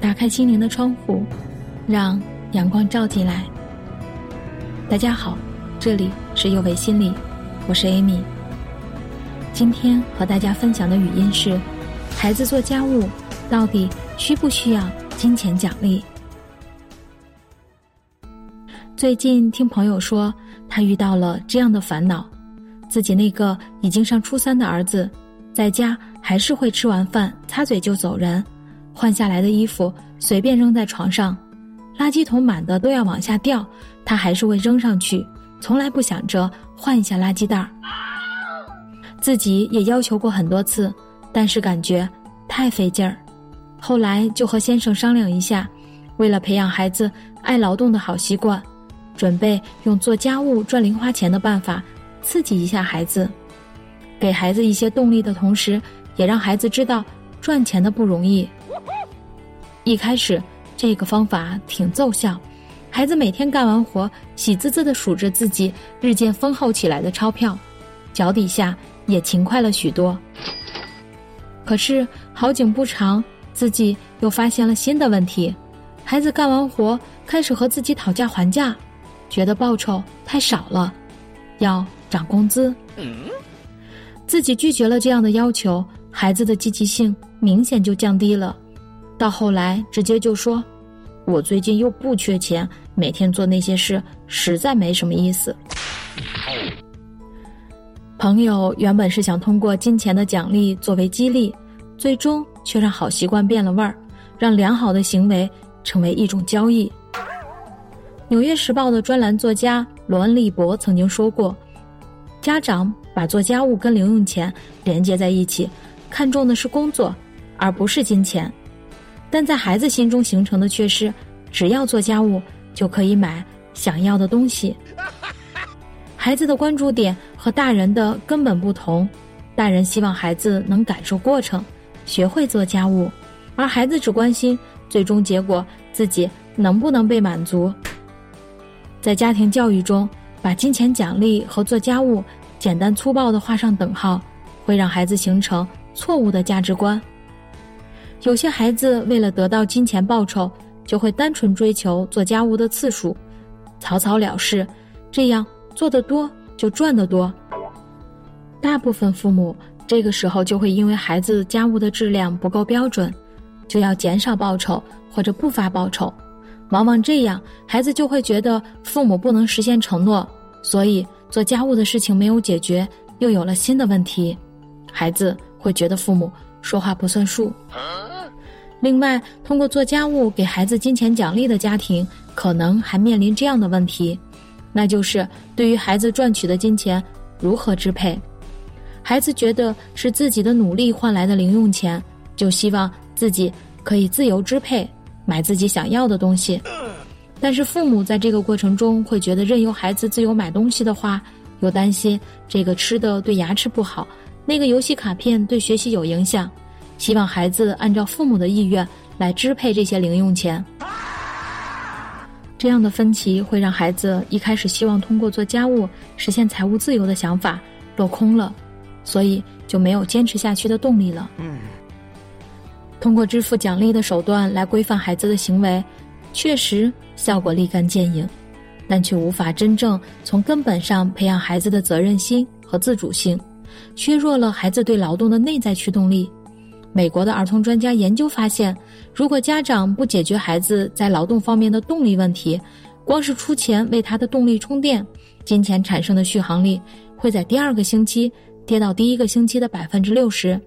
打开心灵的窗户，让阳光照进来。大家好，这里是幼为心理，我是 Amy。今天和大家分享的语音是：孩子做家务到底需不需要金钱奖励？最近听朋友说，他遇到了这样的烦恼：自己那个已经上初三的儿子，在家还是会吃完饭擦嘴就走人，换下来的衣服随便扔在床上，垃圾桶满的都要往下掉，他还是会扔上去，从来不想着换一下垃圾袋儿。自己也要求过很多次，但是感觉太费劲儿，后来就和先生商量一下，为了培养孩子爱劳动的好习惯。准备用做家务赚零花钱的办法刺激一下孩子，给孩子一些动力的同时，也让孩子知道赚钱的不容易。一开始这个方法挺奏效，孩子每天干完活，喜滋滋地数着自己日渐丰厚起来的钞票，脚底下也勤快了许多。可是好景不长，自己又发现了新的问题：孩子干完活开始和自己讨价还价。觉得报酬太少了，要涨工资。自己拒绝了这样的要求，孩子的积极性明显就降低了。到后来，直接就说：“我最近又不缺钱，每天做那些事实在没什么意思。”朋友原本是想通过金钱的奖励作为激励，最终却让好习惯变了味儿，让良好的行为成为一种交易。《纽约时报》的专栏作家罗恩·利伯曾经说过：“家长把做家务跟零用钱连接在一起，看重的是工作，而不是金钱。但在孩子心中形成的却是，只要做家务就可以买想要的东西。孩子的关注点和大人的根本不同。大人希望孩子能感受过程，学会做家务，而孩子只关心最终结果，自己能不能被满足。”在家庭教育中，把金钱奖励和做家务简单粗暴地画上等号，会让孩子形成错误的价值观。有些孩子为了得到金钱报酬，就会单纯追求做家务的次数，草草了事，这样做得多就赚得多。大部分父母这个时候就会因为孩子家务的质量不够标准，就要减少报酬或者不发报酬。往往这样，孩子就会觉得父母不能实现承诺，所以做家务的事情没有解决，又有了新的问题，孩子会觉得父母说话不算数。另外，通过做家务给孩子金钱奖励的家庭，可能还面临这样的问题，那就是对于孩子赚取的金钱如何支配。孩子觉得是自己的努力换来的零用钱，就希望自己可以自由支配。买自己想要的东西，但是父母在这个过程中会觉得任由孩子自由买东西的话，又担心这个吃的对牙齿不好，那个游戏卡片对学习有影响，希望孩子按照父母的意愿来支配这些零用钱。这样的分歧会让孩子一开始希望通过做家务实现财务自由的想法落空了，所以就没有坚持下去的动力了。通过支付奖励的手段来规范孩子的行为，确实效果立竿见影，但却无法真正从根本上培养孩子的责任心和自主性，削弱了孩子对劳动的内在驱动力。美国的儿童专家研究发现，如果家长不解决孩子在劳动方面的动力问题，光是出钱为他的动力充电，金钱产生的续航力会在第二个星期跌到第一个星期的百分之六十。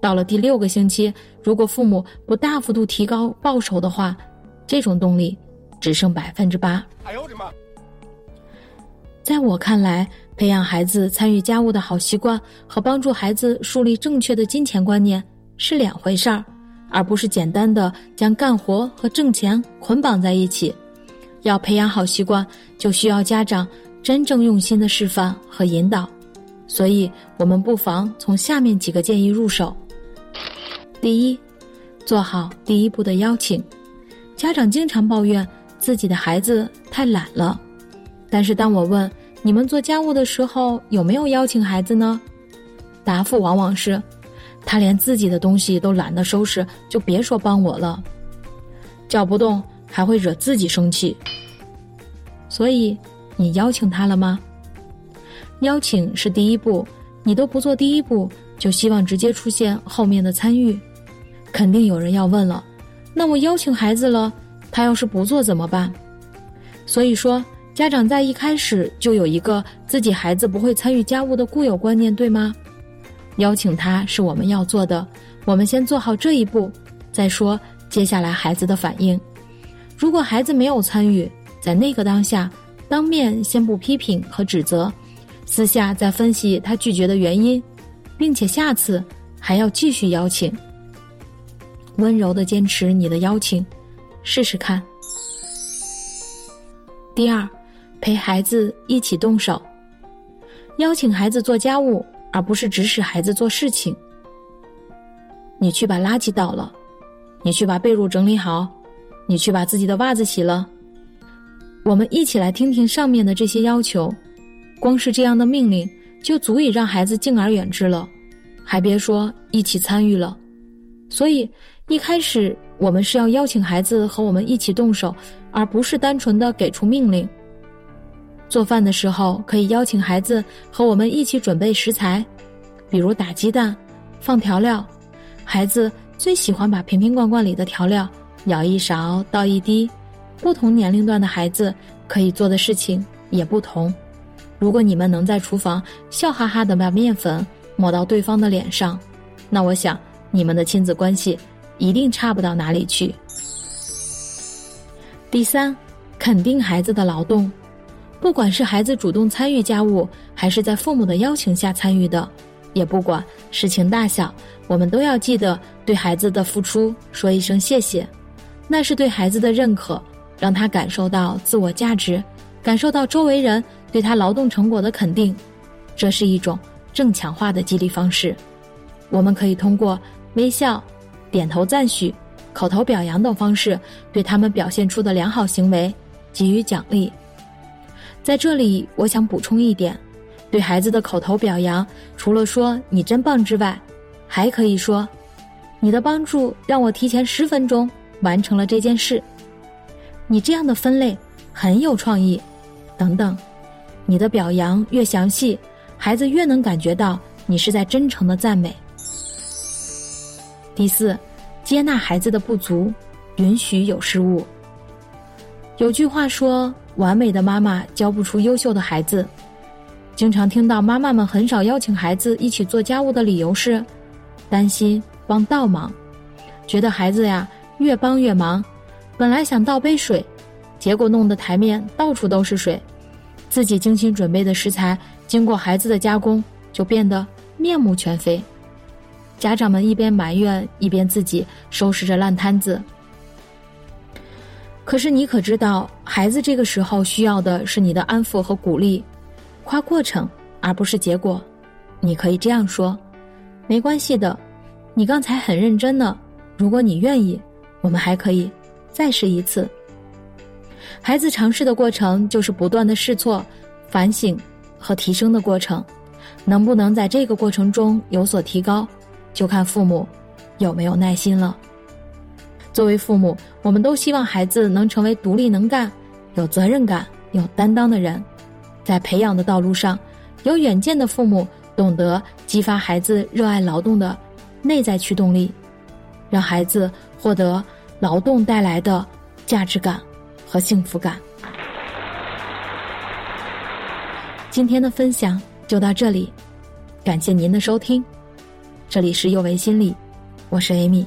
到了第六个星期，如果父母不大幅度提高报酬的话，这种动力只剩百分之八。哎呦我的妈！在我看来，培养孩子参与家务的好习惯和帮助孩子树立正确的金钱观念是两回事儿，而不是简单的将干活和挣钱捆绑在一起。要培养好习惯，就需要家长真正用心的示范和引导。所以，我们不妨从下面几个建议入手。第一，做好第一步的邀请。家长经常抱怨自己的孩子太懒了，但是当我问你们做家务的时候有没有邀请孩子呢？答复往往是，他连自己的东西都懒得收拾，就别说帮我了。叫不动还会惹自己生气。所以，你邀请他了吗？邀请是第一步，你都不做第一步，就希望直接出现后面的参与，肯定有人要问了。那我邀请孩子了，他要是不做怎么办？所以说，家长在一开始就有一个自己孩子不会参与家务的固有观念，对吗？邀请他是我们要做的，我们先做好这一步，再说接下来孩子的反应。如果孩子没有参与，在那个当下，当面先不批评和指责。私下再分析他拒绝的原因，并且下次还要继续邀请。温柔的坚持你的邀请，试试看。第二，陪孩子一起动手，邀请孩子做家务，而不是指使孩子做事情。你去把垃圾倒了，你去把被褥整理好，你去把自己的袜子洗了。我们一起来听听上面的这些要求。光是这样的命令就足以让孩子敬而远之了，还别说一起参与了。所以一开始我们是要邀请孩子和我们一起动手，而不是单纯的给出命令。做饭的时候可以邀请孩子和我们一起准备食材，比如打鸡蛋、放调料。孩子最喜欢把瓶瓶罐罐里的调料舀一勺倒一滴。不同年龄段的孩子可以做的事情也不同。如果你们能在厨房笑哈哈的把面粉抹到对方的脸上，那我想你们的亲子关系一定差不到哪里去。第三，肯定孩子的劳动，不管是孩子主动参与家务，还是在父母的邀请下参与的，也不管事情大小，我们都要记得对孩子的付出说一声谢谢，那是对孩子的认可，让他感受到自我价值，感受到周围人。对他劳动成果的肯定，这是一种正强化的激励方式。我们可以通过微笑、点头赞许、口头表扬等方式，对他们表现出的良好行为给予奖励。在这里，我想补充一点：对孩子的口头表扬，除了说“你真棒”之外，还可以说：“你的帮助让我提前十分钟完成了这件事。”你这样的分类很有创意，等等。你的表扬越详细，孩子越能感觉到你是在真诚的赞美。第四，接纳孩子的不足，允许有失误。有句话说：“完美的妈妈教不出优秀的孩子。”经常听到妈妈们很少邀请孩子一起做家务的理由是，担心帮倒忙，觉得孩子呀越帮越忙，本来想倒杯水，结果弄得台面到处都是水。自己精心准备的食材，经过孩子的加工，就变得面目全非。家长们一边埋怨，一边自己收拾着烂摊子。可是你可知道，孩子这个时候需要的是你的安抚和鼓励，夸过程而不是结果。你可以这样说：“没关系的，你刚才很认真呢。如果你愿意，我们还可以再试一次。”孩子尝试的过程就是不断的试错、反省和提升的过程，能不能在这个过程中有所提高，就看父母有没有耐心了。作为父母，我们都希望孩子能成为独立能干、有责任感、有担当的人，在培养的道路上，有远见的父母懂得激发孩子热爱劳动的内在驱动力，让孩子获得劳动带来的价值感。和幸福感。今天的分享就到这里，感谢您的收听。这里是幼为心理，我是 Amy。